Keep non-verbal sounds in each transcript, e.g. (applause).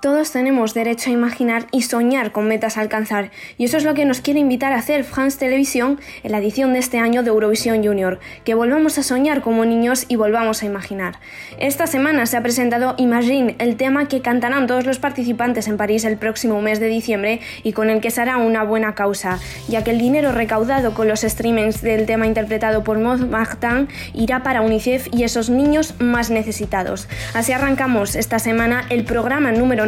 Todos tenemos derecho a imaginar y soñar con metas a alcanzar, y eso es lo que nos quiere invitar a hacer France Televisión en la edición de este año de Eurovisión Junior, que volvamos a soñar como niños y volvamos a imaginar. Esta semana se ha presentado Imagine, el tema que cantarán todos los participantes en París el próximo mes de diciembre y con el que se hará una buena causa, ya que el dinero recaudado con los streamings del tema interpretado por Maud Martin irá para UNICEF y esos niños más necesitados. Así arrancamos esta semana el programa número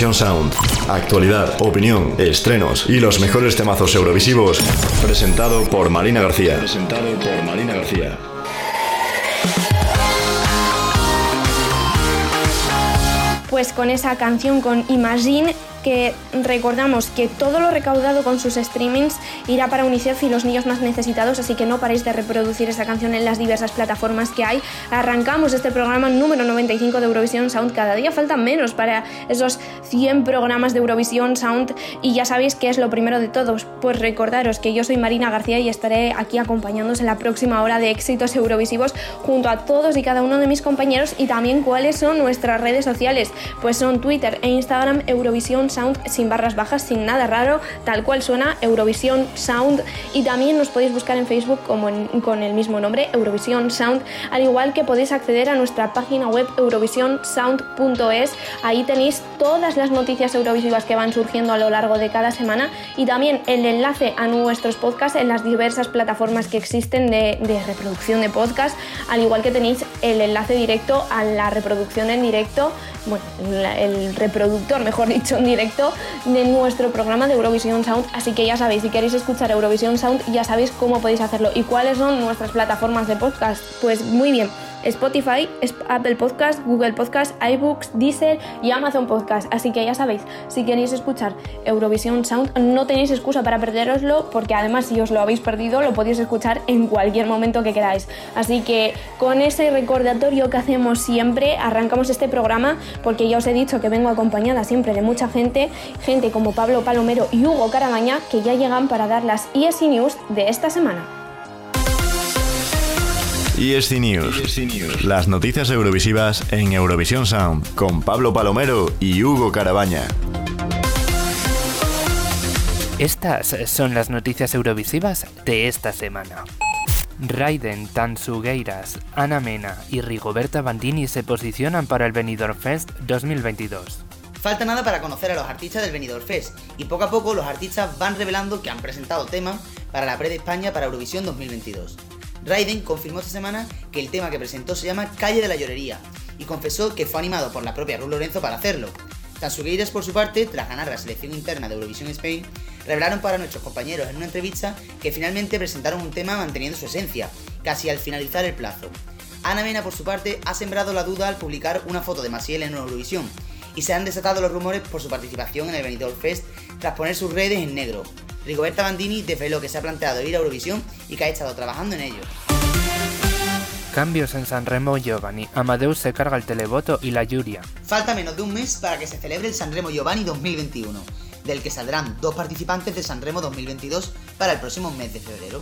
Eurovisión Sound. Actualidad, opinión, estrenos y los mejores temazos eurovisivos. Presentado por Marina García. Presentado por Marina García. Pues con esa canción, con Imagine, que recordamos que todo lo recaudado con sus streamings irá para UNICEF y los niños más necesitados, así que no paréis de reproducir esa canción en las diversas plataformas que hay. Arrancamos este programa número 95 de Eurovisión Sound. Cada día faltan menos para esos 100 programas de Eurovisión Sound y ya sabéis que es lo primero de todos. Pues recordaros que yo soy Marina García y estaré aquí acompañándoos en la próxima hora de éxitos eurovisivos junto a todos y cada uno de mis compañeros y también cuáles son nuestras redes sociales. Pues son Twitter e Instagram Eurovisión Sound sin barras bajas, sin nada raro, tal cual suena Eurovisión Sound. Y también nos podéis buscar en Facebook como con el mismo nombre, Eurovisión Sound, al igual que podéis acceder a nuestra página web eurovisionsound.es, ahí tenéis todas las noticias eurovisivas que van surgiendo a lo largo de cada semana y también el enlace a nuestros podcasts en las diversas plataformas que existen de, de reproducción de podcast, al igual que tenéis el enlace directo a la reproducción en directo bueno, el reproductor, mejor dicho, en directo de nuestro programa de Eurovisión Sound. Así que ya sabéis, si queréis escuchar Eurovisión Sound, ya sabéis cómo podéis hacerlo y cuáles son nuestras plataformas de podcast. Pues muy bien. Spotify, Apple Podcast, Google Podcast, iBooks, Deezer y Amazon Podcast. Así que ya sabéis, si queréis escuchar Eurovisión Sound, no tenéis excusa para perderoslo, porque además si os lo habéis perdido, lo podéis escuchar en cualquier momento que queráis. Así que con ese recordatorio que hacemos siempre, arrancamos este programa, porque ya os he dicho que vengo acompañada siempre de mucha gente, gente como Pablo Palomero y Hugo Carabaña, que ya llegan para dar las ESC News de esta semana. ESC News. Las noticias eurovisivas en Eurovisión Sound con Pablo Palomero y Hugo Carabaña. Estas son las noticias eurovisivas de esta semana. Raiden, Tansugueiras, Ana Mena y Rigoberta Bandini se posicionan para el Benidorm Fest 2022. Falta nada para conocer a los artistas del Benidorm Fest y poco a poco los artistas van revelando que han presentado temas para la pre de España para Eurovisión 2022. Raiden confirmó esta semana que el tema que presentó se llama Calle de la Llorería y confesó que fue animado por la propia Ruth Lorenzo para hacerlo. Tansugueiras, por su parte, tras ganar la selección interna de Eurovisión Spain, revelaron para nuestros compañeros en una entrevista que finalmente presentaron un tema manteniendo su esencia, casi al finalizar el plazo. Ana Mena, por su parte, ha sembrado la duda al publicar una foto de Maciel en Eurovisión, y se han desatado los rumores por su participación en el Benidorm Fest tras poner sus redes en negro. Rigoberta Bandini desveló que se ha planteado ir a Eurovisión y que ha estado trabajando en ello. Cambios en Sanremo Giovanni. Amadeus se carga el televoto y la Yuria. Falta menos de un mes para que se celebre el Sanremo Giovanni 2021, del que saldrán dos participantes de Sanremo 2022 para el próximo mes de febrero.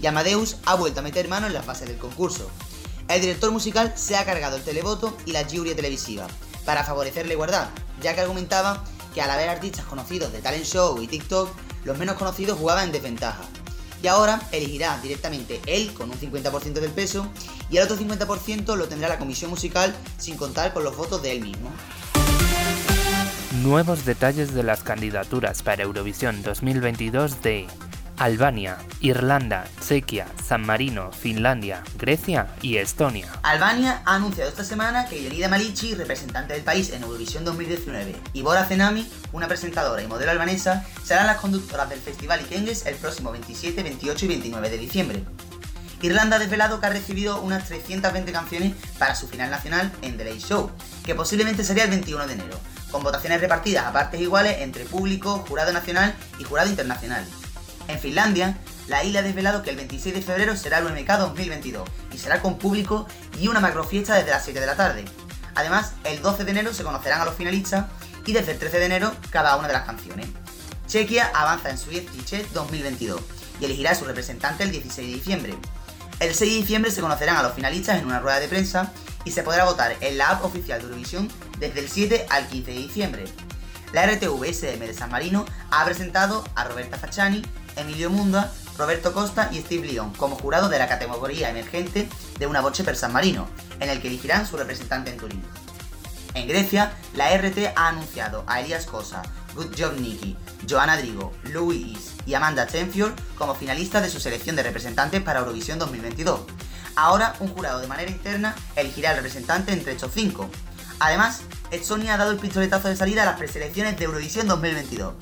Y Amadeus ha vuelto a meter mano en las bases del concurso. El director musical se ha cargado el televoto y la Yuria televisiva, para favorecer la igualdad, ya que argumentaba que al haber artistas conocidos de talent show y TikTok, los menos conocidos jugaban en desventaja. Y ahora elegirá directamente él con un 50% del peso y el otro 50% lo tendrá la comisión musical sin contar con los votos de él mismo. Nuevos detalles de las candidaturas para Eurovisión 2022 de Albania, Irlanda, Chequia, San Marino, Finlandia, Grecia y Estonia. Albania ha anunciado esta semana que Yelida Malici, representante del país en Eurovisión 2019, y Bora Zenami, una presentadora y modelo albanesa, serán las conductoras del Festival Ikengues el próximo 27, 28 y 29 de diciembre. Irlanda ha desvelado que ha recibido unas 320 canciones para su final nacional en The Late Show, que posiblemente sería el 21 de enero, con votaciones repartidas a partes iguales entre público, jurado nacional y jurado internacional. En Finlandia, la isla ha desvelado que el 26 de febrero será el UMK 2022 y será con público y una macrofiesta desde las 7 de la tarde. Además, el 12 de enero se conocerán a los finalistas y desde el 13 de enero cada una de las canciones. Chequia avanza en su Ticket 2022 y elegirá a su representante el 16 de diciembre. El 6 de diciembre se conocerán a los finalistas en una rueda de prensa y se podrá votar en la app oficial de Eurovisión desde el 7 al 15 de diciembre. La RTV-SM de San Marino ha presentado a Roberta Facciani, Emilio Munda, Roberto Costa y Steve Lyon como jurado de la categoría emergente de una boche per San Marino, en el que elegirán su representante en Turín. En Grecia, la RT ha anunciado a Elias Cosa, Good Job Nicky, Joanna Drigo, Louis y Amanda Tenfield como finalistas de su selección de representantes para Eurovisión 2022. Ahora, un jurado de manera interna elegirá al representante entre estos cinco. Además, Estonia ha dado el pistoletazo de salida a las preselecciones de Eurovisión 2022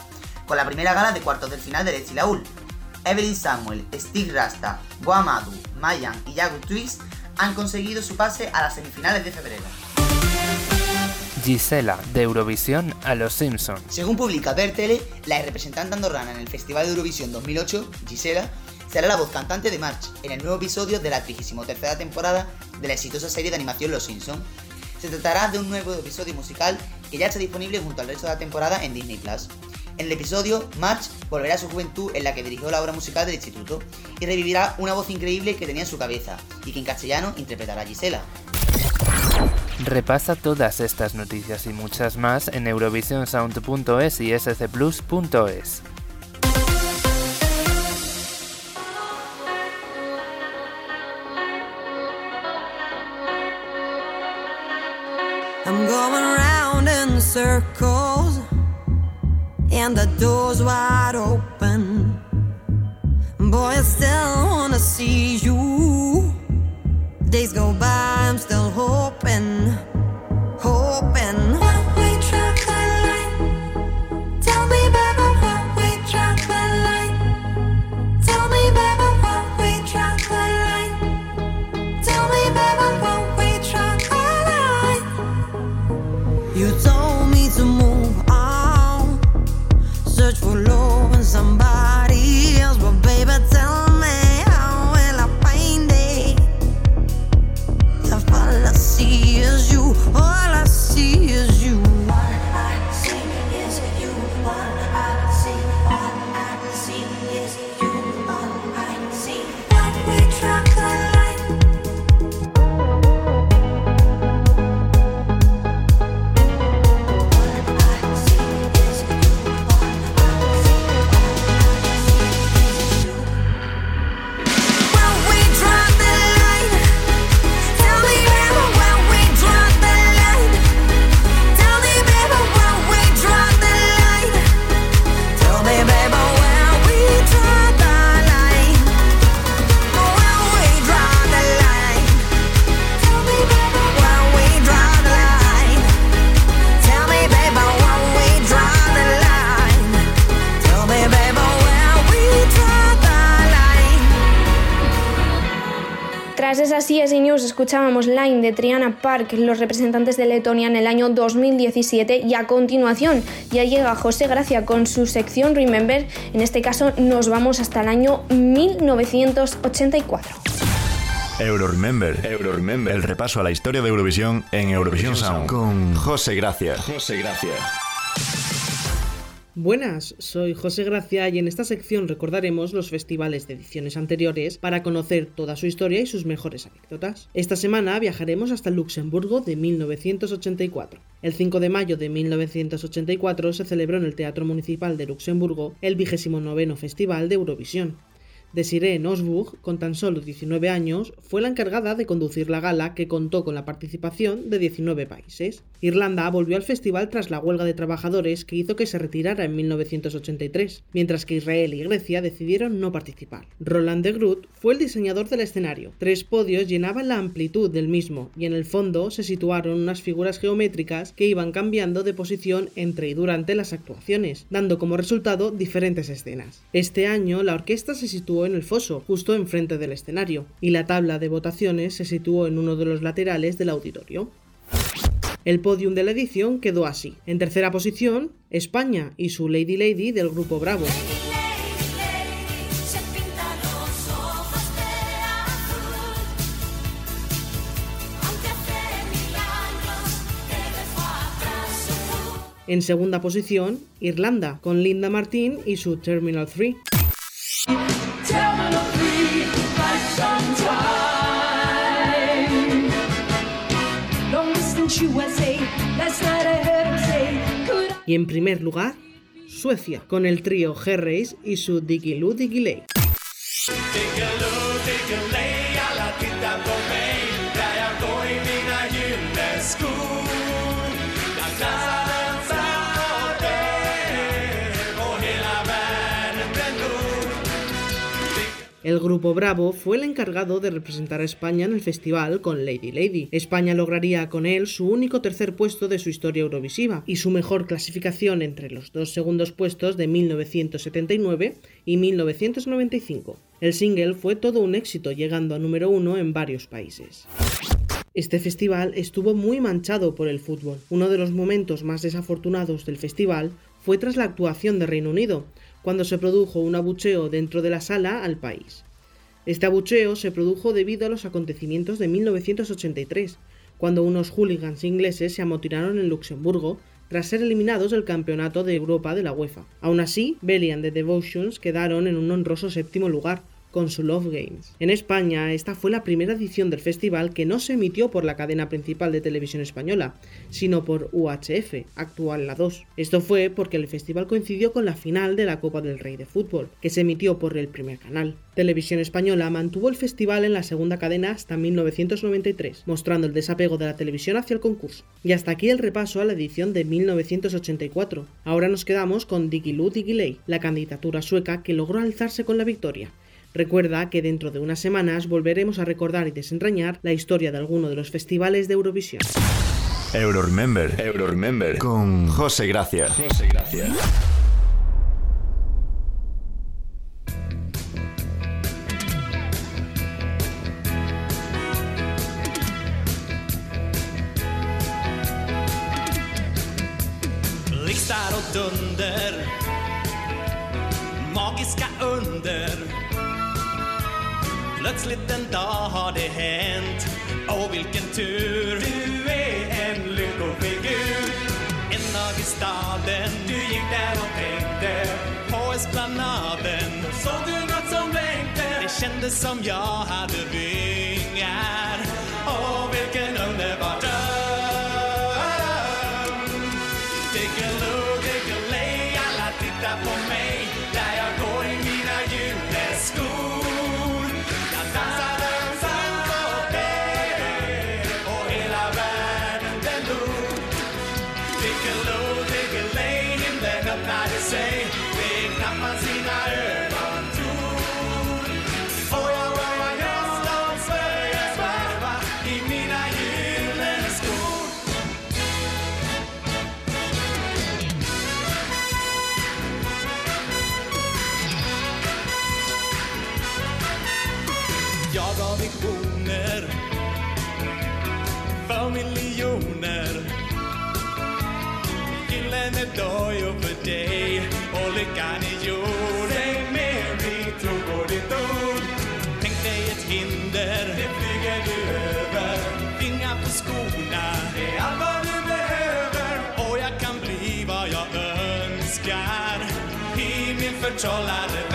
con la primera gala de cuartos del final de Laul. Evelyn Samuel, Stig Rasta, Guamadu, Mayan y Yagu Twist han conseguido su pase a las semifinales de febrero. Gisela, de Eurovisión a Los Simpsons. Según publica Bertele, la representante andorrana en el Festival de Eurovisión 2008, Gisela, será la voz cantante de March en el nuevo episodio de la 33 temporada de la exitosa serie de animación Los Simpsons. Se tratará de un nuevo episodio musical que ya está disponible junto al resto de la temporada en Disney Plus. En el episodio, March volverá a su juventud en la que dirigió la obra musical del instituto y revivirá una voz increíble que tenía en su cabeza y que en castellano interpretará a Gisela. Repasa todas estas noticias y muchas más en eurovisionsound.es y scplus.es. I'm going around in circles. And the door's wide open. Boy, I still wanna see you. Tras esa CSI News escuchábamos Line de Triana Park, los representantes de Letonia en el año 2017 y a continuación ya llega José Gracia con su sección Remember, en este caso nos vamos hasta el año 1984. Euro Remember, Euro Remember, el repaso a la historia de Eurovisión en Eurovisión Sound con José Gracia. José Gracia. Buenas, soy José Gracia y en esta sección recordaremos los festivales de ediciones anteriores para conocer toda su historia y sus mejores anécdotas. Esta semana viajaremos hasta Luxemburgo de 1984. El 5 de mayo de 1984 se celebró en el Teatro Municipal de Luxemburgo el 29 Festival de Eurovisión. Desiree Nosburg, con tan solo 19 años, fue la encargada de conducir la gala que contó con la participación de 19 países. Irlanda volvió al festival tras la huelga de trabajadores que hizo que se retirara en 1983, mientras que Israel y Grecia decidieron no participar. Roland de Groot fue el diseñador del escenario. Tres podios llenaban la amplitud del mismo y en el fondo se situaron unas figuras geométricas que iban cambiando de posición entre y durante las actuaciones, dando como resultado diferentes escenas. Este año la orquesta se situó en el foso, justo enfrente del escenario, y la tabla de votaciones se situó en uno de los laterales del auditorio. El podium de la edición quedó así. En tercera posición, España y su Lady Lady del grupo Bravo. En segunda posición, Irlanda, con Linda Martin y su Terminal 3. Y en primer lugar, Suecia, con el trío Herreys y su Digiloo Digiley. El grupo Bravo fue el encargado de representar a España en el festival con Lady Lady. España lograría con él su único tercer puesto de su historia eurovisiva y su mejor clasificación entre los dos segundos puestos de 1979 y 1995. El single fue todo un éxito, llegando a número uno en varios países. Este festival estuvo muy manchado por el fútbol. Uno de los momentos más desafortunados del festival fue tras la actuación de Reino Unido, cuando se produjo un abucheo dentro de la sala al país. Este abucheo se produjo debido a los acontecimientos de 1983, cuando unos hooligans ingleses se amotinaron en Luxemburgo tras ser eliminados del Campeonato de Europa de la UEFA. Aún así, Belly and the Devotions quedaron en un honroso séptimo lugar, con su Love Games. En España, esta fue la primera edición del festival que no se emitió por la cadena principal de televisión española, sino por UHF, actual la 2. Esto fue porque el festival coincidió con la final de la Copa del Rey de Fútbol, que se emitió por el primer canal. Televisión Española mantuvo el festival en la segunda cadena hasta 1993, mostrando el desapego de la televisión hacia el concurso. Y hasta aquí el repaso a la edición de 1984. Ahora nos quedamos con Digiloo Digiley, la candidatura sueca que logró alzarse con la victoria. Recuerda que dentro de unas semanas volveremos a recordar y desentrañar la historia de alguno de los festivales de Eurovisión. Euro Remember, Euro Remember con José Gracia. José Gracia. Plötsligt en dag har det hänt. Åh vilken tur. Du är en lyckofigur En dag i staden. Du gick där och tänkte På esplanaden. Såg du något som blänkte? Det kändes som jag hade vill en ett för dig och lyckan är gjord. Säg Mary, tro på ditt ord. Tänk dig ett hinder, det flyger du över. Vingar på skorna, det är allt vad du behöver. Och jag kan bli vad jag önskar i min förtrollade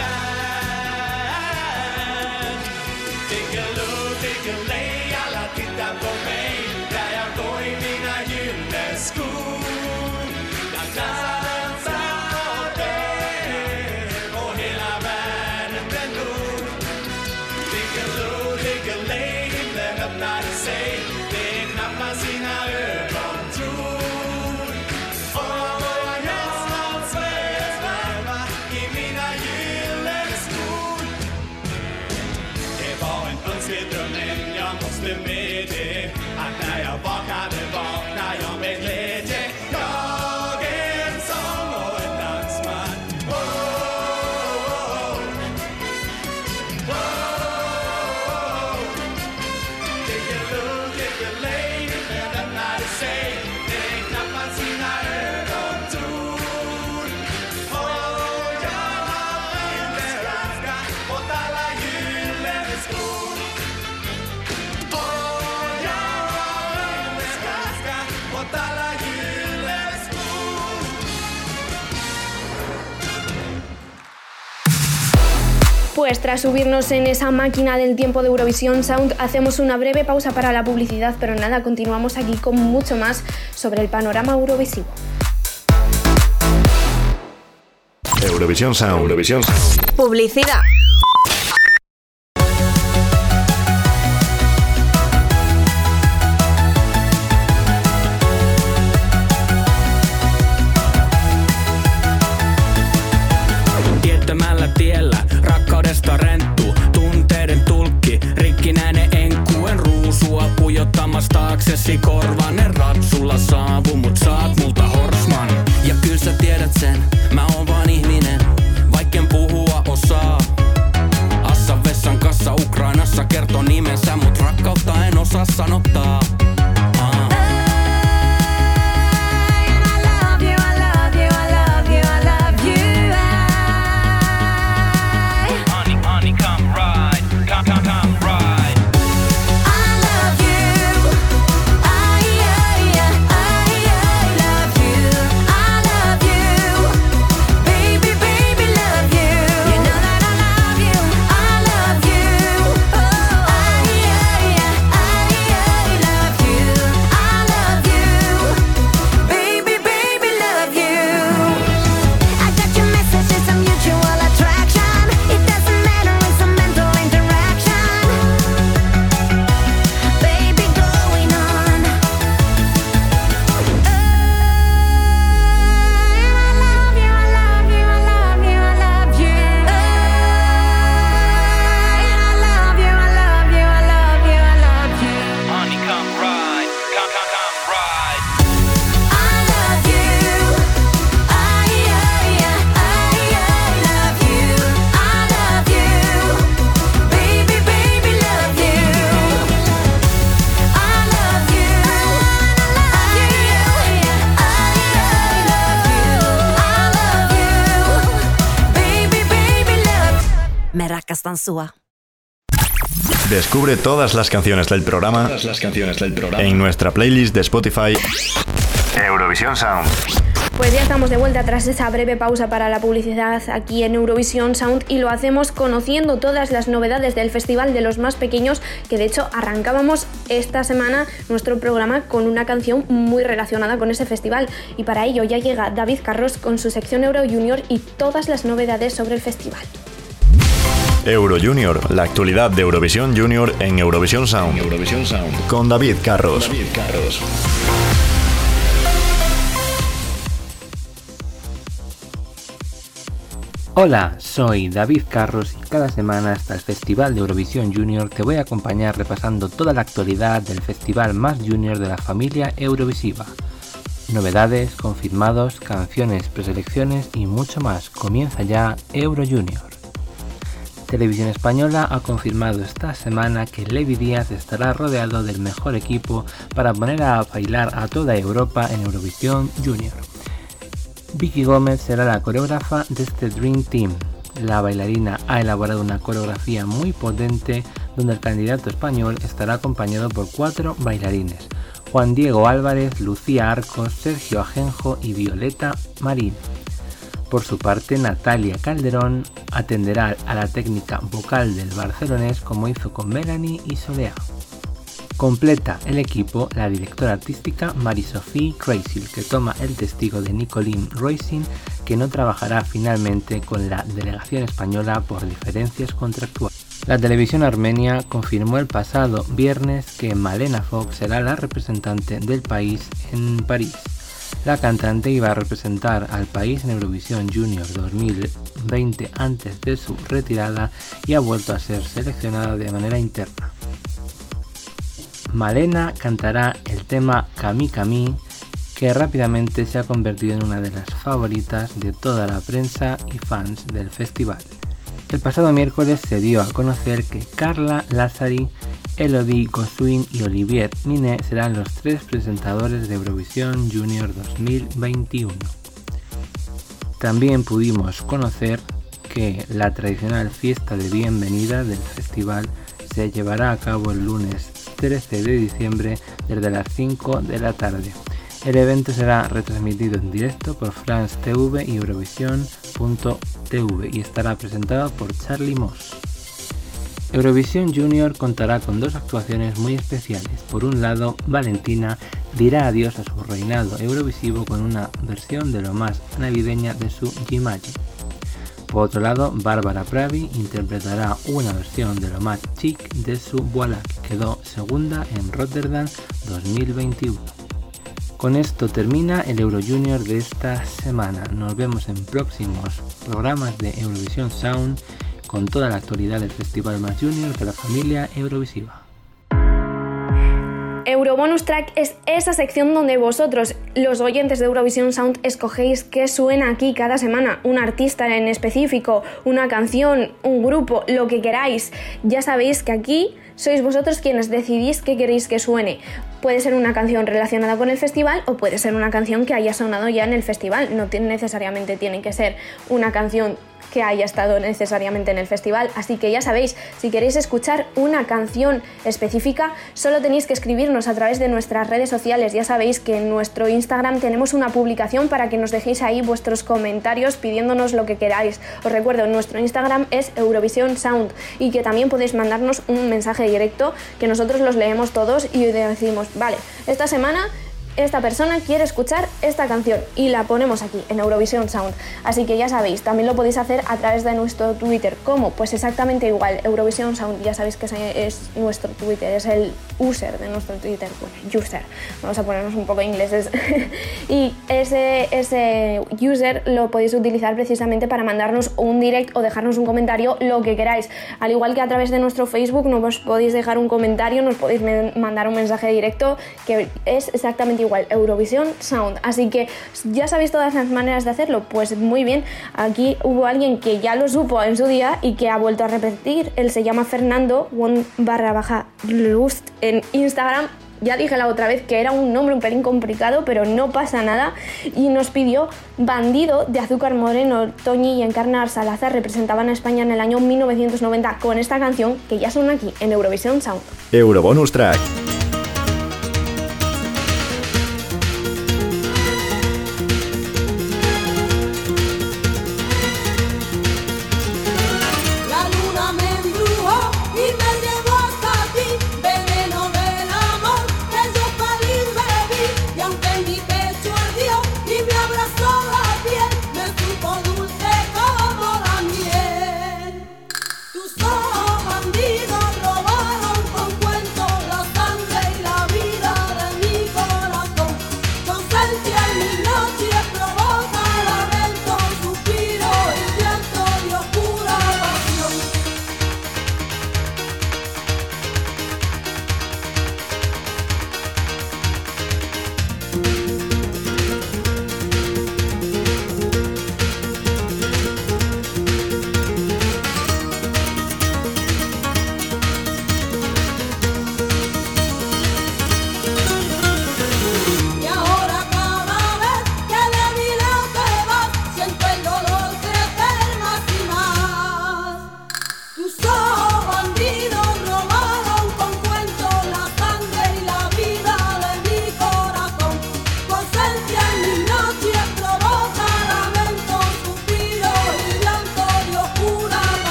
Pues tras subirnos en esa máquina del tiempo de Eurovisión Sound, hacemos una breve pausa para la publicidad, pero nada, continuamos aquí con mucho más sobre el panorama eurovisivo. Eurovisión Sound. Eurovisión Sound. Publicidad. Mä oon vaan ihminen Vaikken puhua osaa. Assan vessan kassa Ukrainassa kertoo nimensä Mut rakkautta en osaa sanottaa Descubre todas las canciones del programa, Todas las canciones del programa. en nuestra playlist de Spotify. Eurovisión Sound. Pues ya estamos de vuelta tras esa breve pausa para la publicidad aquí en Eurovisión Sound y lo hacemos conociendo todas las novedades del Festival de los Más Pequeños, que de hecho arrancábamos esta semana nuestro programa con una canción muy relacionada con ese festival. Y para ello ya llega David Carros con su sección Euro Junior y todas las novedades sobre el festival. Euro Junior, la actualidad de Eurovisión Junior en Eurovisión Sound. Eurovisión Sound. Con David Carros. David Carros. Hola, soy David Carros y cada semana hasta el Festival de Eurovisión Junior te voy a acompañar repasando toda la actualidad del festival más junior de la familia Eurovisiva. Novedades, confirmados, canciones, preselecciones y mucho más. Comienza ya Euro Junior. Televisión Española ha confirmado esta semana que Levi Díaz estará rodeado del mejor equipo para poner a bailar a toda Europa en Eurovisión Junior. Vicky Gómez será la coreógrafa de este Dream Team. La bailarina ha elaborado una coreografía muy potente donde el candidato español estará acompañado por cuatro bailarines. Juan Diego Álvarez, Lucía Arcos, Sergio Ajenjo y Violeta Marín. Por su parte, Natalia Calderón atenderá a la técnica vocal del barcelonés como hizo con Melanie y Solea. Completa el equipo la directora artística Marie-Sophie Crasil, que toma el testigo de Nicolene Roisin, que no trabajará finalmente con la delegación española por diferencias contractuales. La televisión armenia confirmó el pasado viernes que Malena Fox será la representante del país en París. La cantante iba a representar al país en Eurovisión Junior 2020 antes de su retirada y ha vuelto a ser seleccionada de manera interna. Malena cantará el tema Kami Kami, que rápidamente se ha convertido en una de las favoritas de toda la prensa y fans del festival. El pasado miércoles se dio a conocer que Carla Lazzari, Elodie Gossuin y Olivier Minet serán los tres presentadores de Eurovisión Junior 2021. También pudimos conocer que la tradicional fiesta de bienvenida del festival se llevará a cabo el lunes 13 de diciembre desde las 5 de la tarde. El evento será retransmitido en directo por France TV y Eurovisión.tv y estará presentado por Charlie Moss. Eurovisión Junior contará con dos actuaciones muy especiales. Por un lado, Valentina dirá adiós a su reinado eurovisivo con una versión de lo más navideña de su Gimagic. Por otro lado, Bárbara Pravi interpretará una versión de lo más chic de su Voilà, que quedó segunda en Rotterdam 2021. Con esto termina el Euro Junior de esta semana. Nos vemos en próximos programas de Eurovisión Sound con toda la actualidad del festival más junior de la familia Eurovisiva. Eurobonus Track es esa sección donde vosotros, los oyentes de Eurovision Sound, escogéis qué suena aquí cada semana. Un artista en específico, una canción, un grupo, lo que queráis. Ya sabéis que aquí sois vosotros quienes decidís qué queréis que suene. Puede ser una canción relacionada con el festival o puede ser una canción que haya sonado ya en el festival. No necesariamente tiene que ser una canción que haya estado necesariamente en el festival. Así que ya sabéis, si queréis escuchar una canción específica, solo tenéis que escribirnos a través de nuestras redes sociales. Ya sabéis que en nuestro Instagram tenemos una publicación para que nos dejéis ahí vuestros comentarios pidiéndonos lo que queráis. Os recuerdo, nuestro Instagram es Eurovisión Sound y que también podéis mandarnos un mensaje directo que nosotros los leemos todos y decimos, vale, esta semana esta persona quiere escuchar esta canción y la ponemos aquí en Eurovisión Sound. Así que ya sabéis, también lo podéis hacer a través de nuestro Twitter. ¿Cómo? Pues exactamente igual. Eurovisión Sound, ya sabéis que es nuestro Twitter, es el user de nuestro Twitter. Bueno, user. Vamos a ponernos un poco ingleses. (laughs) y ese, ese user lo podéis utilizar precisamente para mandarnos un direct o dejarnos un comentario, lo que queráis. Al igual que a través de nuestro Facebook nos podéis dejar un comentario, nos podéis mandar un mensaje directo, que es exactamente igual, Eurovisión Sound. Así que ya sabéis todas las maneras de hacerlo, pues muy bien. Aquí hubo alguien que ya lo supo en su día y que ha vuelto a repetir. Él se llama Fernando, one barra baja Lust en Instagram. Ya dije la otra vez que era un nombre un pelín complicado, pero no pasa nada. Y nos pidió Bandido de Azúcar Moreno, Toñi y Encarna Salazar representaban a España en el año 1990 con esta canción que ya son aquí en Eurovisión Sound. Eurobonus Track.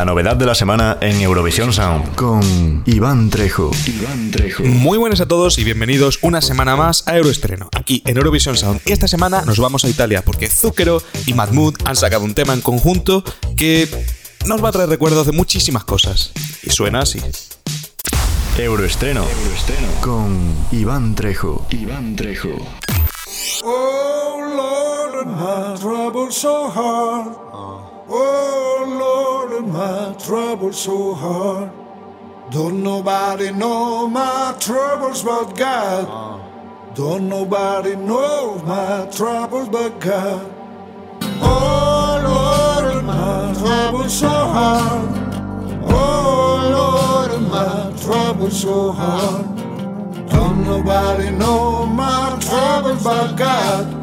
La novedad de la semana en Eurovisión Sound con Iván Trejo. Iván Trejo. Muy buenas a todos y bienvenidos una semana más a Euroestreno, aquí en Eurovision Sound. Esta semana nos vamos a Italia porque Zucchero y Mahmoud han sacado un tema en conjunto que nos va a traer recuerdos de muchísimas cosas. Y suena así. Euroestreno. Euroestreno. Con Iván Trejo. Iván Trejo. Oh Lord, trouble so hard. Oh my troubles so hard. Don't nobody know my troubles but God. Don't nobody know my troubles but God. Oh Lord, my trouble so hard. Oh Lord, my trouble so hard. Don't nobody know my troubles but God.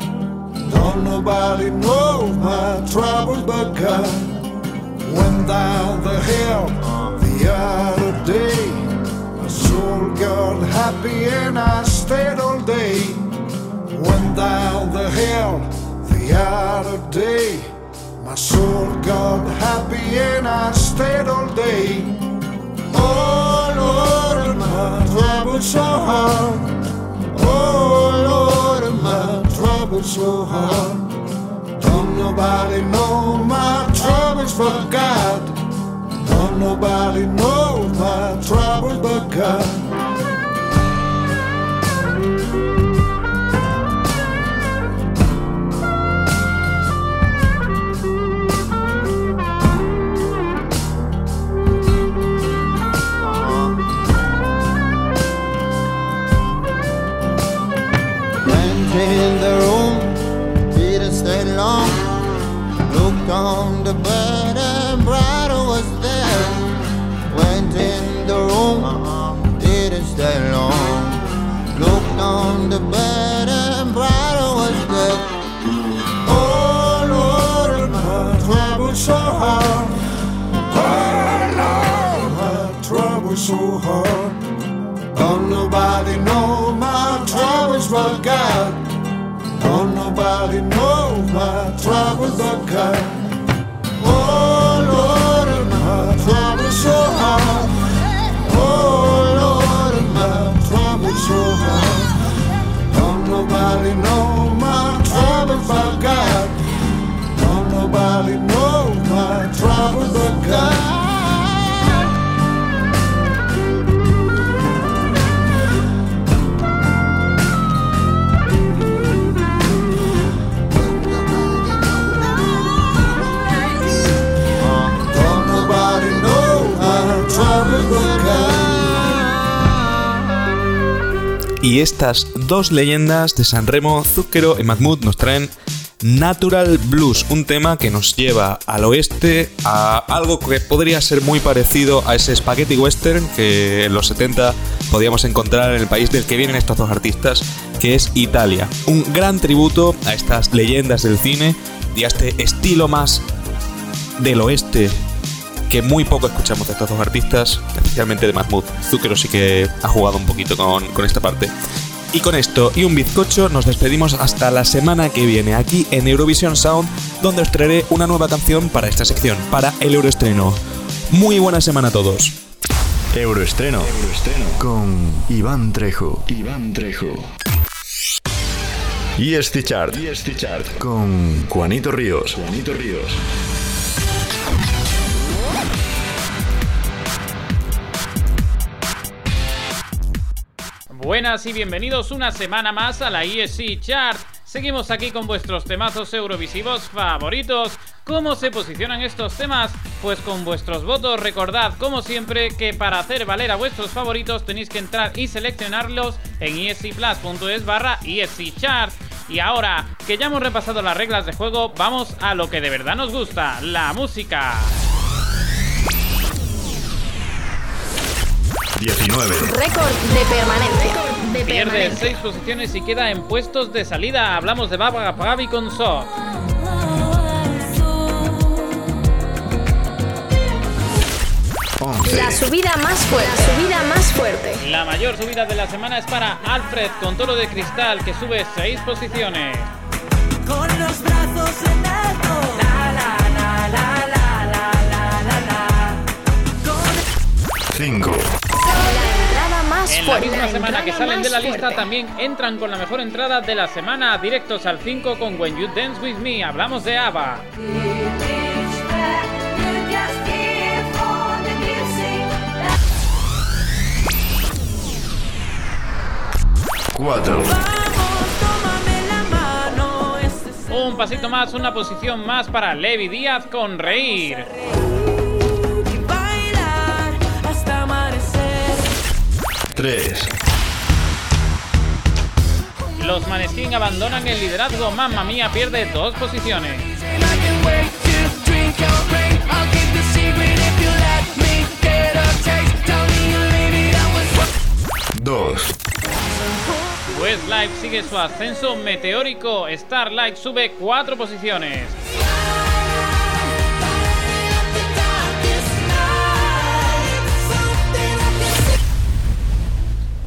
Don't nobody know my troubles but God. Went down the hill the other day. My soul got happy and I stayed all day. Went down the hill the other day. My soul got happy and I stayed all day. Oh Lord, my trouble so hard. Oh Lord, my trouble so hard. Nobody know my troubles but God. Don't nobody know my troubles but God. On the bed and brother was there. Went in the room, didn't stay long. Looked on the bed and brother was there. Oh Lord, my trouble so hard. Oh Lord, my trouble so hard. Don't nobody know my troubles but God. Don't nobody know my troubles but God. Y estas dos leyendas de Sanremo, Zucchero y Mahmoud nos traen Natural Blues, un tema que nos lleva al oeste a algo que podría ser muy parecido a ese spaghetti western que en los 70 podíamos encontrar en el país del que vienen estos dos artistas, que es Italia. Un gran tributo a estas leyendas del cine y a este estilo más del oeste que muy poco escuchamos de estos dos artistas, especialmente de Mahmoud. Zucchero sí que ha jugado un poquito con, con esta parte. Y con esto y un bizcocho nos despedimos hasta la semana que viene aquí en Eurovision Sound, donde os traeré una nueva canción para esta sección, para el Euroestreno. Muy buena semana a todos. Euroestreno. Euroestreno. Con Iván Trejo. Iván Trejo. Y este chart. Y este chart. Con Juanito Ríos. Juanito Ríos. Buenas y bienvenidos una semana más a la ESC Chart. Seguimos aquí con vuestros temazos eurovisivos favoritos. ¿Cómo se posicionan estos temas? Pues con vuestros votos recordad como siempre que para hacer valer a vuestros favoritos tenéis que entrar y seleccionarlos en escplus.es barra Chart. Y ahora que ya hemos repasado las reglas de juego, vamos a lo que de verdad nos gusta, la música. 19. Récord de permanencia. De Pierde 6 posiciones y queda en puestos de salida. Hablamos de Baba Gavi con Soft. La subida más fuerte. La subida más fuerte. La mayor subida de la semana es para Alfred con toro de cristal que sube 6 posiciones. Con los brazos en alto. La, la, la, la, la, la, la, la, la. 5. En la misma semana que salen de la lista fuerte. también entran con la mejor entrada de la semana directos al 5 con When You Dance With Me. Hablamos de ABBA. 4. Un pasito más, una posición más para Levi Díaz con Reír. 3. Los Maneskin abandonan el liderazgo. Mamma Mía pierde dos posiciones. 2. Westlife sigue su ascenso meteórico. Starlight sube cuatro posiciones.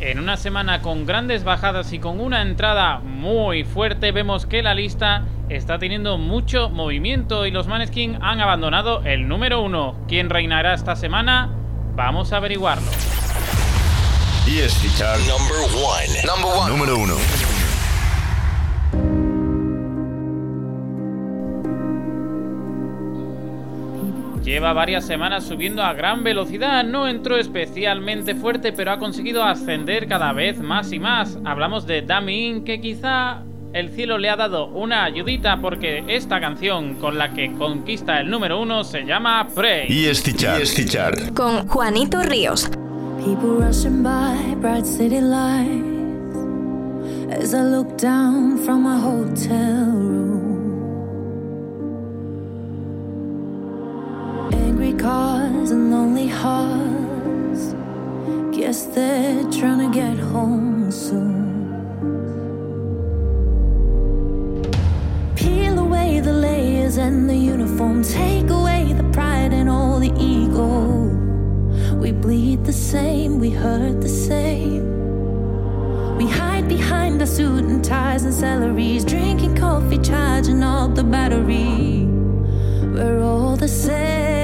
En una semana con grandes bajadas y con una entrada muy fuerte, vemos que la lista está teniendo mucho movimiento y los Maneskin han abandonado el número uno. ¿Quién reinará esta semana? Vamos a averiguarlo. ESC Chart Number one. Number one. número 1. Lleva varias semanas subiendo a gran velocidad, no entró especialmente fuerte, pero ha conseguido ascender cada vez más y más. Hablamos de Damin, que quizá el cielo le ha dado una ayudita porque esta canción con la que conquista el número uno se llama Pray. ESC Chart. ESC Chart. Con Juanito Ríos. People rushing by, bright city lights. As I look down from my hotel room, cars and lonely hearts. Guess they're trying to get home soon. Peel away the layers and the uniform, take away the pride and all the ego. We bleed the same, we hurt the same. We hide behind the suit and ties and salaries, drinking coffee, charging up the battery. We're all the same.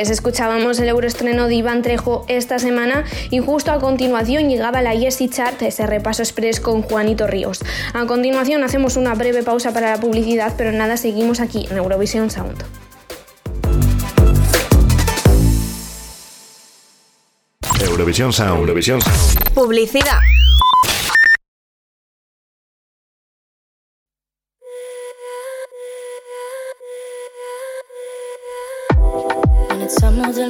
Pues escuchábamos el euroestreno de Iván Trejo esta semana y justo a continuación llegaba la Yesi Chart, ese repaso express con Juanito Ríos. A continuación hacemos una breve pausa para la publicidad, pero nada, seguimos aquí en Eurovisión Sound. Eurovisión Sound. Eurovisión Sound. Publicidad. Pensamos del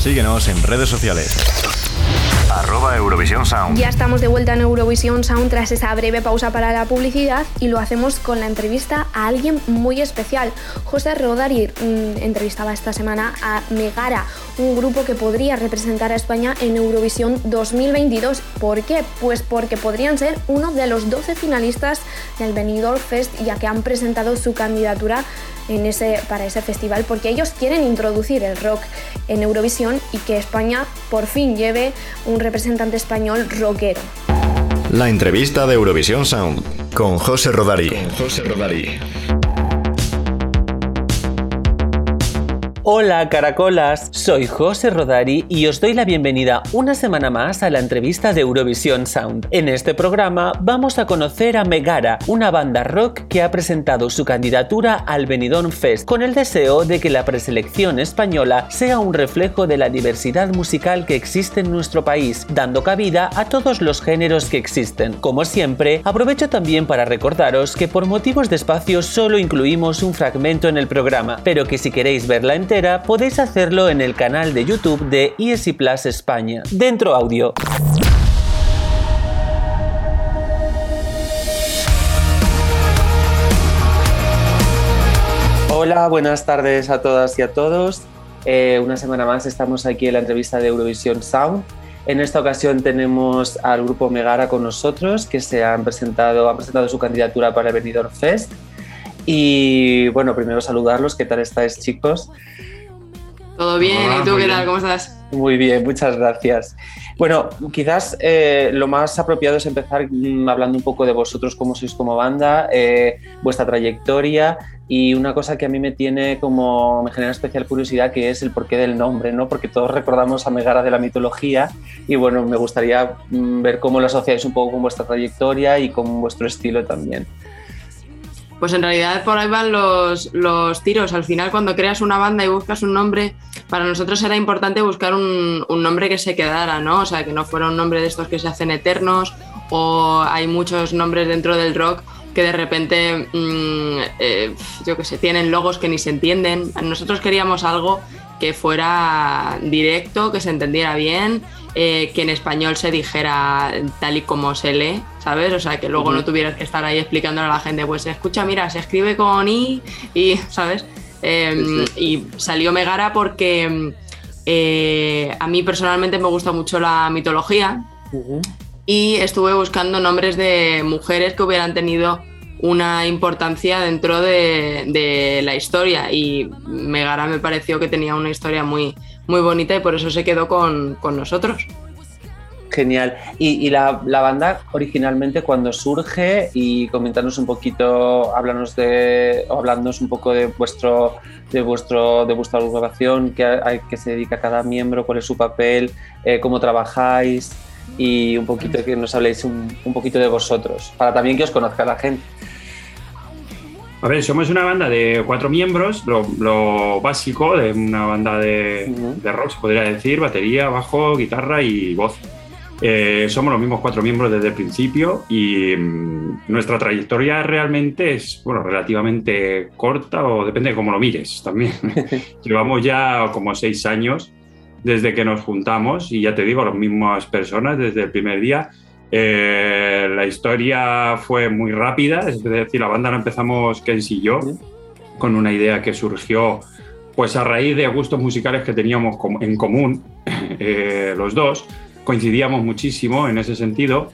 Síguenos en redes sociales. Arroba Sound. Ya estamos de vuelta en Eurovisión Sound tras esa breve pausa para la publicidad y lo hacemos con la entrevista a alguien muy especial. José Rodari mm, entrevistaba esta semana a Megara, un grupo que podría representar a España en Eurovisión 2022. ¿Por qué? Pues porque podrían ser uno de los 12 finalistas del Benidorm Fest ya que han presentado su candidatura en ese, para ese festival porque ellos quieren introducir el rock en Eurovisión y que España por fin lleve un representante español rockero. La entrevista de Eurovisión Sound con José Rodari. José Rodari. Hola caracolas, soy José Rodari y os doy la bienvenida una semana más a la entrevista de Eurovisión Sound. En este programa vamos a conocer a Megara, una banda rock que ha presentado su candidatura al Benidorm Fest con el deseo de que la preselección española sea un reflejo de la diversidad musical que existe en nuestro país, dando cabida a todos los géneros que existen. Como siempre, aprovecho también para recordaros que por motivos de espacio solo incluimos un fragmento en el programa, pero que si queréis verla podéis hacerlo en el canal de YouTube de ESI Plus España. Dentro audio. Hola, buenas tardes a todas y a todos. Eh, una semana más estamos aquí en la entrevista de Eurovisión Sound. En esta ocasión tenemos al grupo Megara con nosotros, que se han presentado, han presentado su candidatura para el Benidorm Fest. Y bueno, primero saludarlos. ¿Qué tal estáis, chicos? Todo bien, ¿y tú muy qué bien. tal? ¿Cómo estás? Muy bien, muchas gracias. Bueno, quizás eh, lo más apropiado es empezar mm, hablando un poco de vosotros, cómo sois como banda, eh, vuestra trayectoria y una cosa que a mí me tiene como, me genera especial curiosidad, que es el porqué del nombre, ¿no? Porque todos recordamos a Megara de la mitología y bueno, me gustaría mm, ver cómo lo asociáis un poco con vuestra trayectoria y con vuestro estilo también. Pues en realidad por ahí van los, los tiros. Al final, cuando creas una banda y buscas un nombre, para nosotros era importante buscar un, nombre que se quedara, ¿no? O sea, que no fuera un nombre de estos que se hacen eternos o hay muchos nombres dentro del rock que de repente, mm, eh, yo qué sé, tienen logos que ni se entienden. Nosotros queríamos algo que fuera directo, que se entendiera bien, eh, que en español se dijera tal y como se lee, ¿sabes? O sea, que luego no tuvieras que estar ahí explicándole a la gente, pues escucha, mira, se escribe con I y, (laughs) ¿sabes? Eh, Y salió Megara porque eh, a mí personalmente me gusta mucho la mitología y estuve buscando nombres de mujeres que hubieran tenido una importancia dentro de, la historia y Megara me pareció que tenía una historia muy, muy bonita y por eso se quedó con, con nosotros. Genial. Y, la, la banda originalmente cuando surge y comentarnos un poquito, hablarnos de, o un poco de vuestro, de vuestro, de vuestra agrupación, qué, a qué se dedica cada miembro, cuál es su papel, eh, cómo trabajáis y un poquito que nos habléis un, un poquito de vosotros, para también que os conozca la gente. A ver, somos una banda de cuatro miembros, lo, lo básico de una banda de, de rock, se podría decir, batería, bajo, guitarra y voz. Eh, somos los mismos cuatro miembros desde el principio y mm, nuestra trayectoria realmente es bueno, relativamente corta o depende de cómo lo mires también. (laughs) Llevamos ya como seis años desde que nos juntamos y ya te digo, las mismas personas desde el primer día. Eh, la historia fue muy rápida, es decir, la banda la empezamos Kensi y yo con una idea que surgió pues a raíz de gustos musicales que teníamos en común (coughs) eh, los dos, coincidíamos muchísimo en ese sentido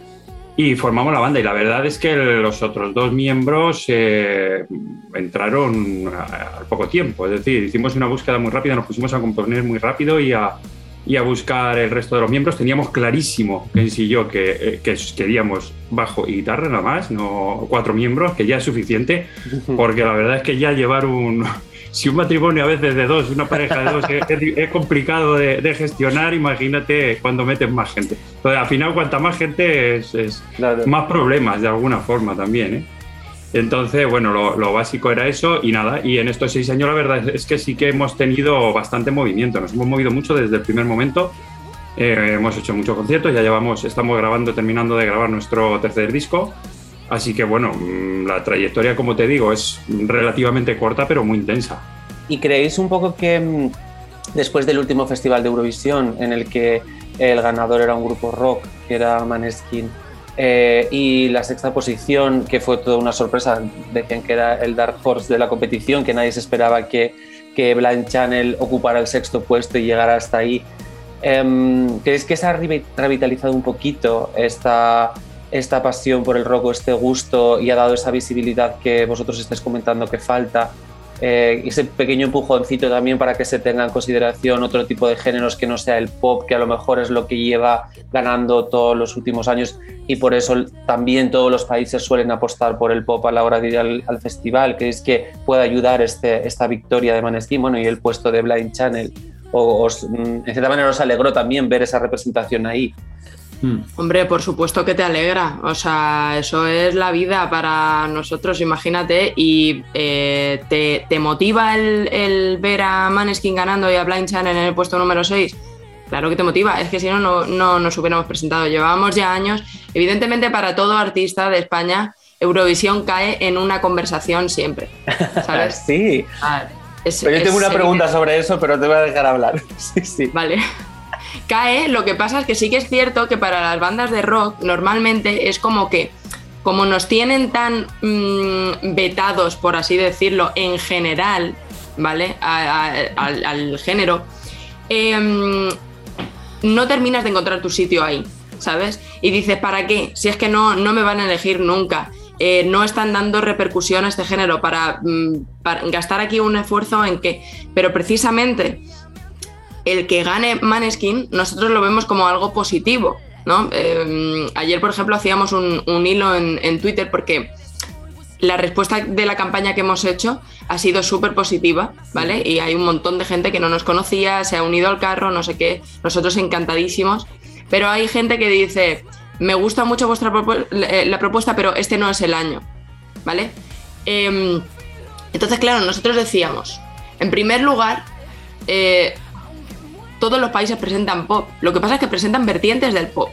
y formamos la banda. Y la verdad es que los otros dos miembros eh, entraron a- al poco tiempo, es decir, hicimos una búsqueda muy rápida, nos pusimos a componer muy rápido y a, y a buscar el resto de los miembros. Teníamos clarísimo, Kensi y yo, que, eh, que queríamos bajo y guitarra nada más, no cuatro miembros, que ya es suficiente, (laughs) porque la verdad es que ya llevar un... (laughs) Si un matrimonio a veces de dos, una pareja de dos, es, es- complicado de, de gestionar, imagínate cuando metes más gente. Entonces, al final, cuanta más gente, es, es más problemas de alguna forma también, ¿eh? Entonces, bueno, lo, básico era eso y nada. Y en estos seis años la verdad es que sí que hemos tenido bastante movimiento. Nos hemos movido mucho desde el primer momento. Eh, hemos hecho muchos conciertos, ya llevamos, estamos grabando, terminando de grabar nuestro tercer disco. Así que bueno, mm, la trayectoria, como te digo, es relativamente corta pero muy intensa. ¿Y creéis un poco que mm, después del último festival de Eurovisión, en el que el ganador era un grupo rock, que era Maneskin, eh, y la sexta posición, que fue toda una sorpresa, decían que era el Dark Horse de la competición, que nadie se esperaba que, que Blind Channel ocupara el sexto puesto y llegara hasta ahí. ¿Creéis que se ha revi- revitalizado un poquito esta, esta pasión por el rock o este gusto y ha dado esa visibilidad que vosotros estáis comentando que falta? Eh, ese pequeño empujoncito también para que se tenga en consideración otro tipo de géneros que no sea el pop, que a lo mejor es lo que lleva ganando todos los últimos años y por eso también todos los países suelen apostar por el pop a la hora de ir al, al festival. ¿Creéis que puede ayudar este, esta victoria de Maneskin bueno, y el puesto de Blind Channel? O, os, mm, en cierta manera os alegró también ver esa representación ahí. Hombre, por supuesto que te alegra. O sea, eso es la vida para nosotros, imagínate. Y eh, te, te motiva el, el ver a Maneskin ganando y a Blind Channel en el puesto número 6. Claro que te motiva, es que si no, no, no nos hubiéramos presentado. Llevábamos ya años. Evidentemente, para todo artista de España, Eurovisión cae en una conversación siempre. (laughs) ¿Sabes? sí. Es- Pero yo tengo una pregunta sobre eso, pero te voy a dejar hablar. (laughs) Sí, sí. Vale. (laughs) Cae, lo que pasa es que sí que es cierto que para las bandas de rock normalmente es como que, como nos tienen tan mm, vetados, por así decirlo, en general, ¿vale? A- a- al, al género, em, no terminas de encontrar tu sitio ahí, ¿sabes? Y dices, ¿para qué? Si es que no, no me van a elegir nunca. Eh, no están dando repercusión a este género para, mm, gastar aquí un esfuerzo en que, pero precisamente el que gane Maneskin, nosotros lo vemos como algo positivo. ¿no? Eh, ayer, por ejemplo, hacíamos un, un hilo en Twitter porque la respuesta de la campaña que hemos hecho ha sido súper positiva, ¿vale? Y hay un montón de gente que no nos conocía, se ha unido al carro, no sé qué, nosotros encantadísimos. Pero hay gente que dice, me gusta mucho vuestra propu- eh, la propuesta, pero este no es el año, ¿vale? Em, entonces, claro, nosotros decíamos, en primer lugar, eh, todos los países presentan pop. Lo que pasa es que presentan vertientes del pop,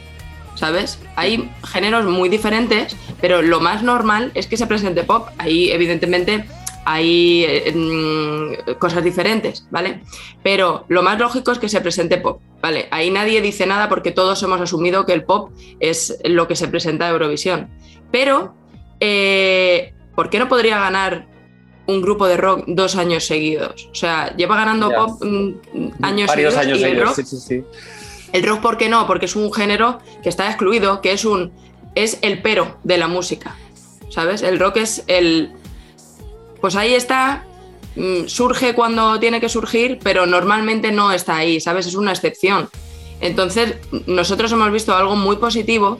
¿sabes? Hay géneros muy diferentes, pero lo más normal es que se presente pop. Ahí, evidentemente, hay eh, mm, cosas diferentes, ¿vale? Pero lo más lógico es que se presente pop, ¿vale? Ahí nadie dice nada porque todos hemos asumido que el pop es lo que se presenta a Eurovisión. Pero, eh, ¿por qué no podría ganar un grupo de rock dos años seguidos? O sea, lleva ganando Ya. pop mm, años Varios seguidos años y el seguidos, rock sí, sí, sí. El rock, ¿por qué no? Porque es un género que está excluido, que es un es el pero de la música, ¿sabes? El rock es el pues ahí está, mm, surge cuando tiene que surgir, pero normalmente no está ahí, ¿sabes? Es una excepción. Entonces, nosotros hemos visto algo muy positivo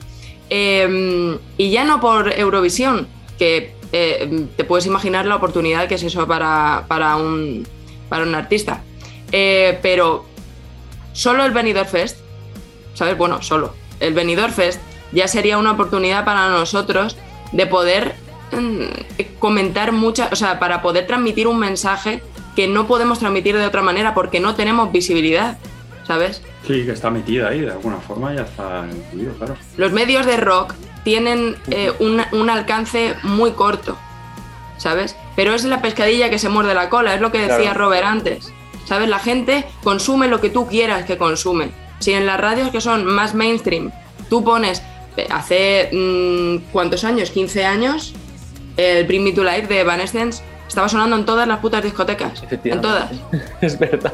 eh, y ya no por Eurovisión, que eh, te puedes imaginar la oportunidad que es eso para, para, un, para un artista, Eh, pero solo el Benidorm Fest, ¿sabes? Bueno, solo. El Benidorm Fest ya sería una oportunidad para nosotros de poder mm, comentar muchas, o sea, para poder transmitir un mensaje que no podemos transmitir de otra manera porque no tenemos visibilidad, ¿sabes? Sí, que está metida ahí, de alguna forma ya está incluido, claro. Los medios de rock tienen eh, un, un alcance muy corto, ¿sabes? Pero es la pescadilla que se muerde la cola, es lo que decía Claro. Robert antes, ¿sabes? La gente consume lo que tú quieras que consume. Si en las radios que son más mainstream tú pones, eh, hace mm, ¿cuántos años? 15 años, el Bring Me to Life de Evanescence estaba sonando en todas las putas discotecas, en todas. (laughs) Es verdad.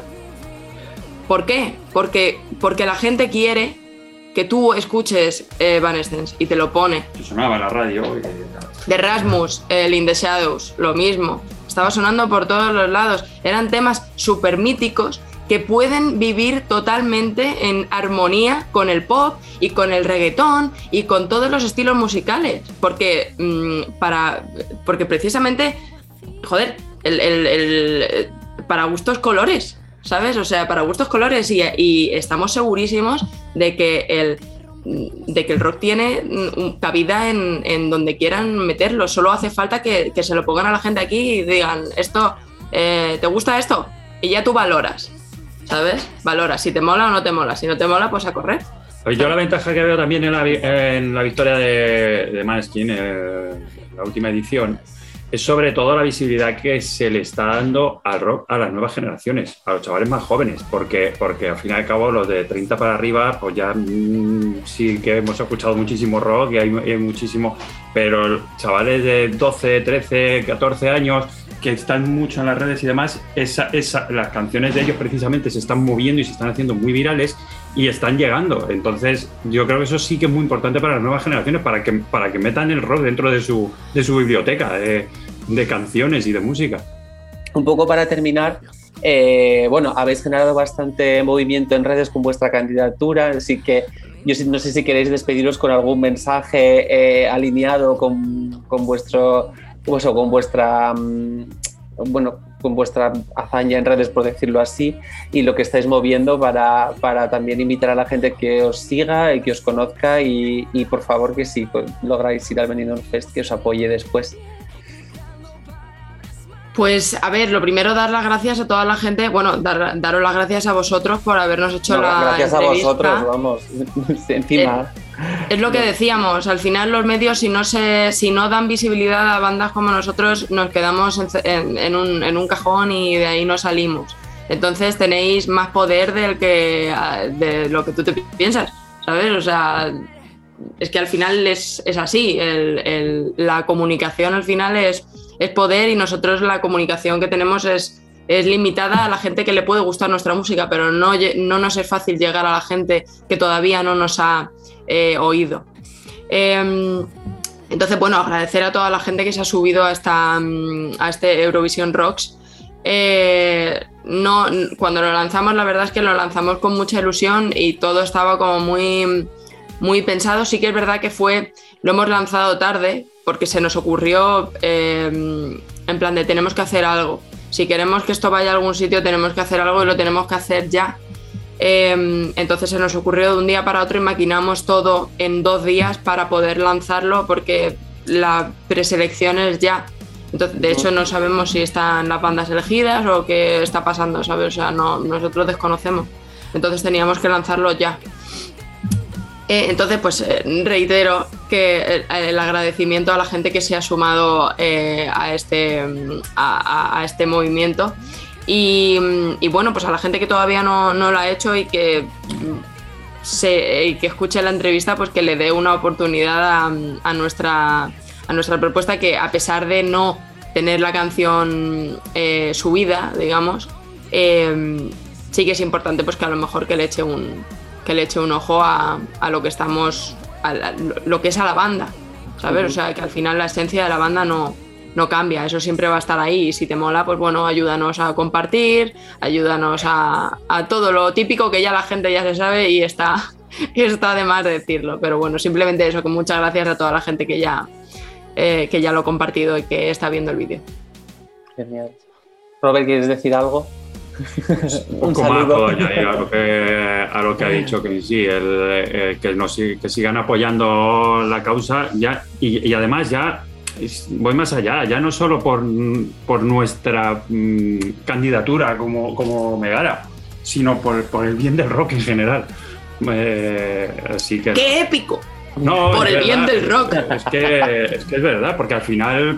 ¿Por qué? Porque, porque la gente quiere que tú escuches eh, Evanescence y te lo pone. Que sonaba en la radio. y- De Rasmus, el In the Shadows, lo mismo. Estaba sonando por todos los lados. Eran temas súper míticos que pueden vivir totalmente en armonía con el pop y con el reggaetón y con todos los estilos musicales. Porque, mm, para, porque precisamente, joder, para gustos colores, ¿sabes? O sea, para gustos colores y, estamos segurísimos de que el, de que el rock tiene mm, cabida en, donde quieran meterlo. Solo hace falta que, que se lo pongan a la gente aquí y digan, esto, eh, ¿te gusta esto? Y ya tú valoras, ¿sabes? Valoras si te mola o no te mola. Si no te mola, pues a correr. Yo la ventaja que veo también en la, en la victoria de, de Maneskin, eh, la última edición, es sobre todo la visibilidad que se le está dando al rock a las nuevas generaciones, a los chavales más jóvenes, porque, porque al fin y al cabo los de 30 para arriba, pues ya mm, sí que hemos escuchado muchísimo rock y hay, hay muchísimo, pero chavales de 12, 13, 14 años que están mucho en las redes y demás, esa, esa- las canciones de ellos precisamente se están moviendo y se están haciendo muy virales y están llegando. Entonces, yo creo que eso sí que es muy importante para las nuevas generaciones, para que, para que metan el rock dentro de su, de su biblioteca de, canciones y de música. Un poco para terminar, eh, bueno, habéis generado bastante movimiento en redes con vuestra candidatura, así que yo no sé si queréis despediros con algún mensaje eh, alineado con, con vuestro, pues, o con vuestra, mm, bueno, con vuestra hazaña en redes, por decirlo así, y lo que estáis moviendo para, para también invitar a la gente que os siga y que os conozca y, y por favor que si lográis ir al Benidorm Fest, que os apoye después. Pues a ver, lo primero dar las gracias a toda la gente, bueno, dar- daros las gracias a vosotros por habernos hecho No, la gracias a entrevista. vosotros, vamos, (laughs) encima. Es lo que decíamos, al final los medios si no se, si no dan visibilidad a bandas como nosotros, nos quedamos en, un, en un cajón y de ahí no salimos. Entonces tenéis más poder del que de lo que tú te piensas, ¿sabes? O sea, es que al final es, es así, la comunicación al final es, es poder y nosotros la comunicación que tenemos es, es limitada a la gente que le puede gustar nuestra música, pero no, no nos es fácil llegar a la gente que todavía no nos ha eh, oído. Em, entonces, bueno, agradecer a toda la gente que se ha subido a, mm, a este Eurovision Rocks. Eh, no, cuando lo lanzamos, la verdad es que lo lanzamos con mucha ilusión y todo estaba como muy, muy pensado. Sí que es verdad que fue, lo hemos lanzado tarde porque se nos ocurrió eh, en plan de tenemos que hacer algo. Si queremos que esto vaya a algún sitio, tenemos que hacer algo y lo tenemos que hacer ya. Eh, entonces se nos ocurrió de un día para otro y maquinamos todo en dos días para poder lanzarlo porque la preselección es ya. Entonces, de hecho, no sabemos si están las bandas elegidas o qué está pasando, ¿sabes? O sea, no, nosotros desconocemos. Entonces teníamos que lanzarlo ya. Eh, entonces, pues eh, reitero que el, el agradecimiento a la gente que se ha sumado eh, a, este, mm, a, a- a este movimiento. Y, y bueno, pues a la gente que todavía no, no lo ha hecho y que, se, y que escuche la entrevista, pues que le dé una oportunidad a, a nuestra, a nuestra propuesta, que a pesar de no tener la canción eh, subida, digamos, eh, sí que es importante pues que a lo mejor que le eche un, que le eche un ojo a, a lo que estamos, a la- lo que es a la banda, ¿sabes? O sea, que al final la esencia de la banda no, no cambia, eso siempre va a estar ahí y si te mola, pues bueno, ayúdanos a compartir, ayúdanos a, a todo lo típico que ya la gente ya se sabe y está, (laughs) y está de más decirlo, pero bueno, simplemente eso, que muchas gracias a toda la gente que ya, eh, que ya lo ha compartido y que está viendo el vídeo. Genial. Robert, ¿quieres decir algo? (laughs) Un poco más puedo añadir a lo que, a lo que ha dicho que sí, el, eh, que, nos, que sigan apoyando la causa ya, y, y además ya voy más allá, ya no solo por, por nuestra mm, candidatura como, como Megara, sino por, por el bien del rock en general. Eh, así que ¡Qué épico! no, Por el bien del rock. Es que, es que es verdad, porque al final,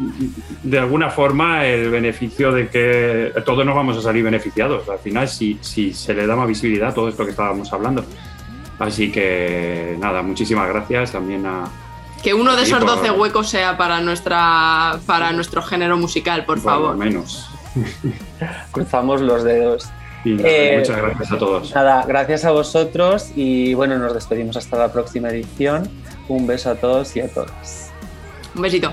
de alguna forma, el beneficio de que todos nos vamos a salir beneficiados. Al final, si, si se le da más visibilidad a todo esto que estábamos hablando. Así que, nada, muchísimas gracias también a. Que uno de Sí, esos por- 12 huecos sea para, nuestra, para nuestro género musical, por Por lo favor. menos. (laughs) Cruzamos los dedos. Y nada, Eh, muchas gracias a todos. Nada, gracias a vosotros y bueno, nos despedimos hasta la próxima edición. Un beso a todos y a todas. Un besito.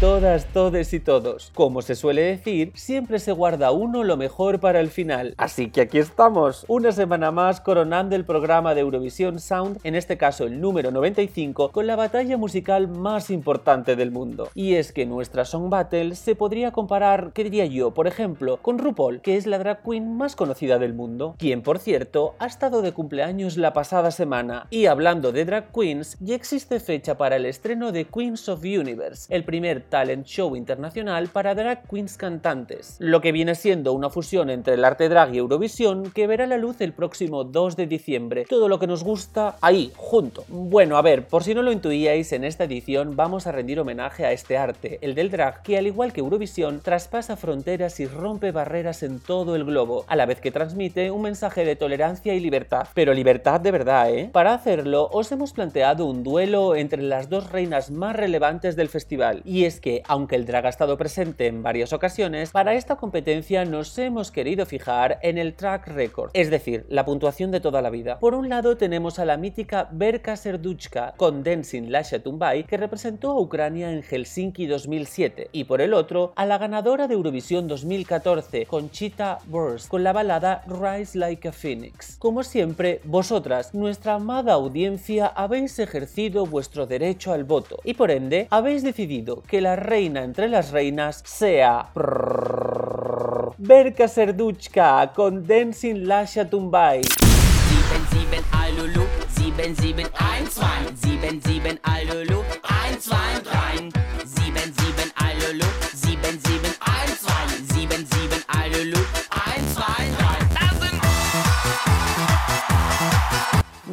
Todas, todes y todos. Como se suele decir, siempre se guarda uno lo mejor para el final. Así que aquí estamos, una semana más coronando el programa de Eurovisión Sound, en este caso el número 95, con la batalla musical más importante del mundo. Y es que nuestra Song Battle se podría comparar, ¿qué diría yo? Por ejemplo, con RuPaul, que es la drag queen más conocida del mundo, quien por cierto ha estado de cumpleaños la pasada semana. Y hablando de drag queens, ya existe fecha para el estreno de Queens of Universe, el primer talent show internacional para drag queens cantantes, lo que viene siendo una fusión entre el arte drag y Eurovisión que verá la luz el próximo 2 de diciembre. Todo lo que nos gusta ahí, junto. Bueno, a ver, por si no lo intuíais, en esta edición vamos a rendir homenaje a este arte, el del drag, que al igual que Eurovisión, traspasa fronteras y rompe barreras en todo el globo, a la vez que transmite un mensaje de tolerancia y libertad. Pero libertad de verdad, ¿eh? Para hacerlo, os hemos planteado un duelo entre las dos reinas más relevantes del festival. Y es que, aunque el drag ha estado presente en varias ocasiones, para esta competencia nos hemos querido fijar en el track record, es decir, la puntuación de toda la vida. Por un lado tenemos a la mítica Berka Serduchka con Dancing Lasha Tumbai, que representó a Ucrania en Helsinki 2007, y por el otro a la ganadora de Eurovisión 2014, Conchita Wurst, con la balada Rise Like a Phoenix. Como siempre, vosotras, nuestra amada audiencia, habéis ejercido vuestro derecho al voto, y por ende habéis decidido que la reina entre las reinas sea... Berka Serduchka con Dancing Lasha Tumbai. 77 Alulu,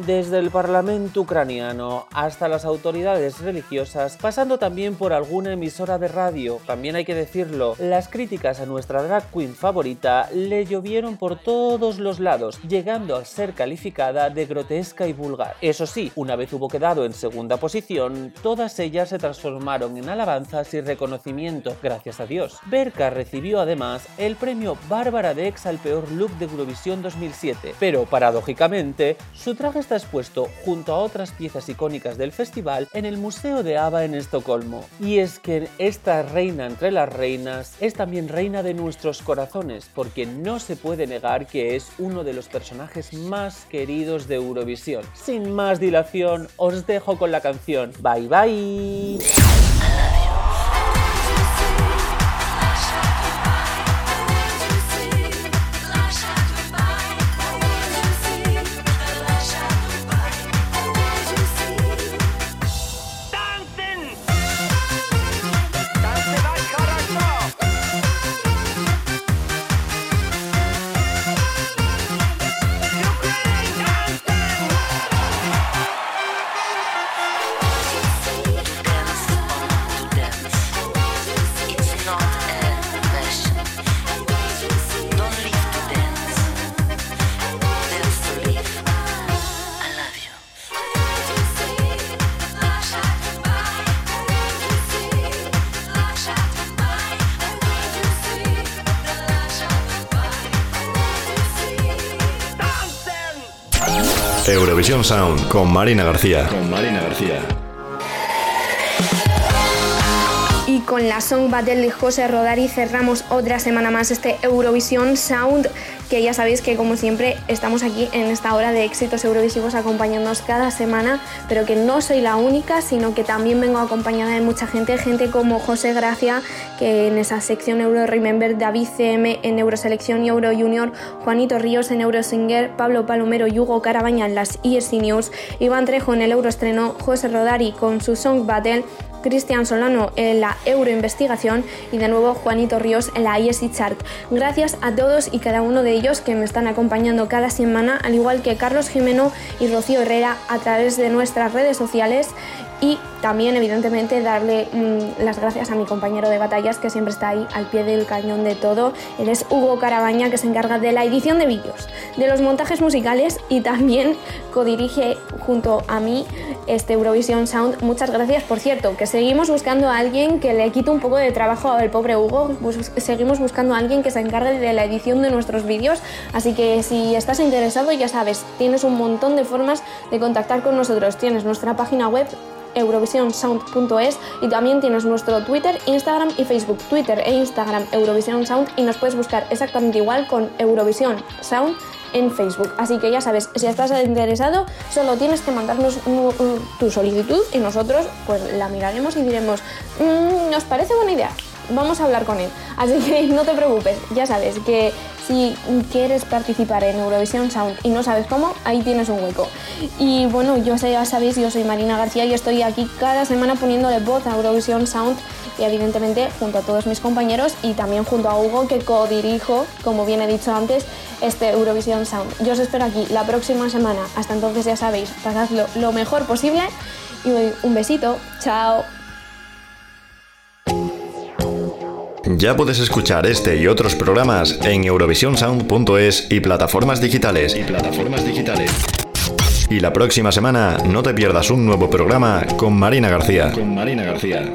Desde el Parlamento ucraniano hasta las autoridades religiosas, pasando también por alguna emisora de radio, también hay que decirlo, las críticas a nuestra drag queen favorita le llovieron por todos los lados, llegando a ser calificada de grotesca y vulgar. Eso sí, una vez hubo quedado en segunda posición, todas ellas se transformaron en alabanzas y reconocimiento, gracias a Dios. Berka recibió además el premio Bárbara Dex al peor look de Eurovisión 2007, pero paradójicamente, su traje está expuesto junto a otras piezas icónicas del festival en el Museo de ABBA en Estocolmo. Y es que esta reina entre las reinas es también reina de nuestros corazones, porque no se puede negar que es uno de los personajes más queridos de Eurovisión. Sin más dilación, os dejo con la canción. Bye bye. Sound con Marina García. Con Marina García. Y con la Song Battle de José Rodari cerramos otra semana más este Eurovisión Sound, que ya sabéis que como siempre estamos aquí en esta hora de éxitos eurovisivos acompañándonos cada semana, pero que no soy la única, sino que también vengo acompañada de mucha gente, gente como José Gracia, que en esa sección Euro Remember, David CM en Euroselección y Euro Junior, Juanito Ríos en Eurosinger, Pablo Palomero y Hugo Carabaña en las ESC News, Iván Trejo en el Euroestreno, José Rodari con su Song Battle, Cristian Solano en la Euroinvestigación y de nuevo Juanito Ríos en la ESI Chart. Gracias a todos y cada uno de ellos que me están acompañando cada semana, al igual que Carlos Jimeno y Rocío Herrera a través de nuestras redes sociales y también evidentemente darle mm, las gracias a mi compañero de batallas que siempre está ahí al pie del cañón de todo. Él es Hugo Carabaña que se encarga de la edición de vídeos, de los montajes musicales y también codirige junto a mí este Eurovisión Sound. Muchas gracias, por cierto, que seguimos buscando a alguien que le quite un poco de trabajo al pobre Hugo. Seguimos buscando a alguien que se encargue de la edición de nuestros vídeos. Así que si estás interesado, ya sabes, tienes un montón de formas de contactar con nosotros. Tienes nuestra página web eurovisionsound.es y también tienes nuestro Twitter, Instagram y Facebook. Twitter e Instagram Eurovision Sound y nos puedes buscar exactamente igual con Eurovisión Sound en Facebook. Así que ya sabes, si estás interesado, solo tienes que mandarnos tu solicitud y nosotros pues la miraremos y diremos, "Mm, ¿nos parece buena idea? Vamos a hablar con él. Así que (laughs) no te preocupes, ya sabes que si quieres participar en Eurovisión Sound y no sabes cómo, ahí tienes un hueco. Y bueno, yo sé, ya sabéis, yo soy Marina García y estoy aquí cada semana poniéndole voz a Eurovisión Sound y evidentemente junto a todos mis compañeros y también junto a Hugo que codirijo, como bien he dicho antes, este Eurovisión Sound. Yo os espero aquí la próxima semana. Hasta entonces ya sabéis, pasadlo lo mejor posible y un besito. Chao. Ya puedes escuchar este y otros programas en eurovisionsound.es y plataformas digitales. Y plataformas digitales. Y la próxima semana no te pierdas un nuevo programa con Marina García. Con Marina García.